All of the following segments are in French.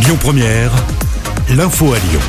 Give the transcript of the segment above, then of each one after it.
Lyon Première, l'info à Lyon.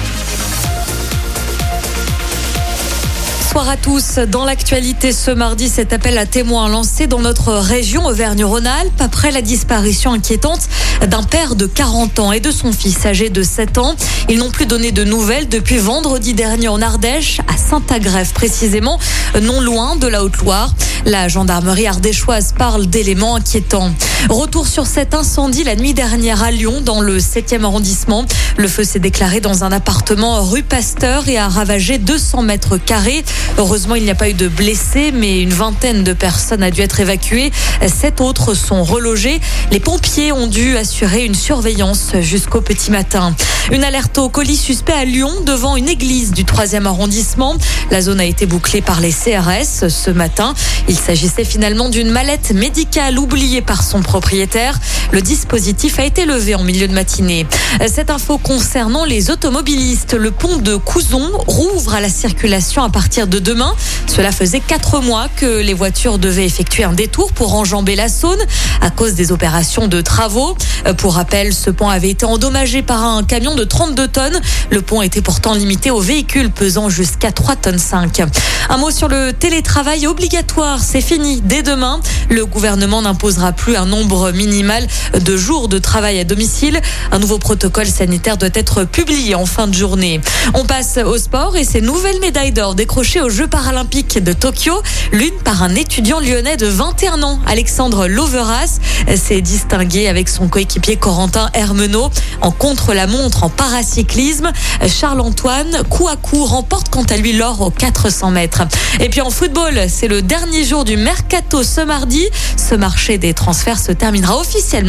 Bonsoir à tous. Dans l'actualité ce mardi, cet appel à témoins lancé dans notre région Auvergne-Rhône-Alpes après la disparition inquiétante d'un père de 40 ans et de son fils âgé de 7 ans. Ils n'ont plus donné de nouvelles depuis vendredi dernier en Ardèche, à Saint-Agrève précisément, non loin de la Haute-Loire. La gendarmerie ardéchoise parle d'éléments inquiétants. Retour sur cet incendie la nuit dernière à Lyon, dans le 7e arrondissement. Le feu s'est déclaré dans un appartement rue Pasteur et a ravagé 200 mètres carrés. Heureusement, il n'y a pas eu de blessés, mais une vingtaine de personnes a dû être évacuées. Sept autres sont relogées. Les pompiers ont dû assurer une surveillance jusqu'au petit matin. Une alerte au colis suspect à Lyon devant une église du 3e arrondissement. La zone a été bouclée par les CRS ce matin. Il s'agissait finalement d'une mallette médicale oubliée par son propriétaire. Le dispositif a été levé en milieu de matinée. Cette info concernant les automobilistes. Le pont de Couzon rouvre à la circulation à partir de demain. Cela faisait quatre mois que les voitures devaient effectuer un détour pour enjamber la Saône à cause des opérations de travaux. Pour rappel, ce pont avait été endommagé par un camion de 32 tonnes. Le pont était pourtant limité aux véhicules pesant jusqu'à 3 tonnes 5. Un mot sur le télétravail obligatoire. C'est fini dès demain. Le gouvernement n'imposera plus un nombre minimal de jours de travail à domicile. Un nouveau protocole sanitaire doit être publié en fin de journée. On passe au sport et ces nouvelles médailles d'or décrochées aux Jeux paralympiques de Tokyo. L'une par un étudiant lyonnais de 21 ans, Alexandre Loveras, s'est distingué avec son coéquipier Corentin Hermenot en contre-la-montre en paracyclisme. Charles-Antoine, coup à coup, remporte quant à lui l'or aux 400 mètres. Et puis en football, c'est le dernier jour du mercato ce mardi. Ce marché des transferts se terminera officiellement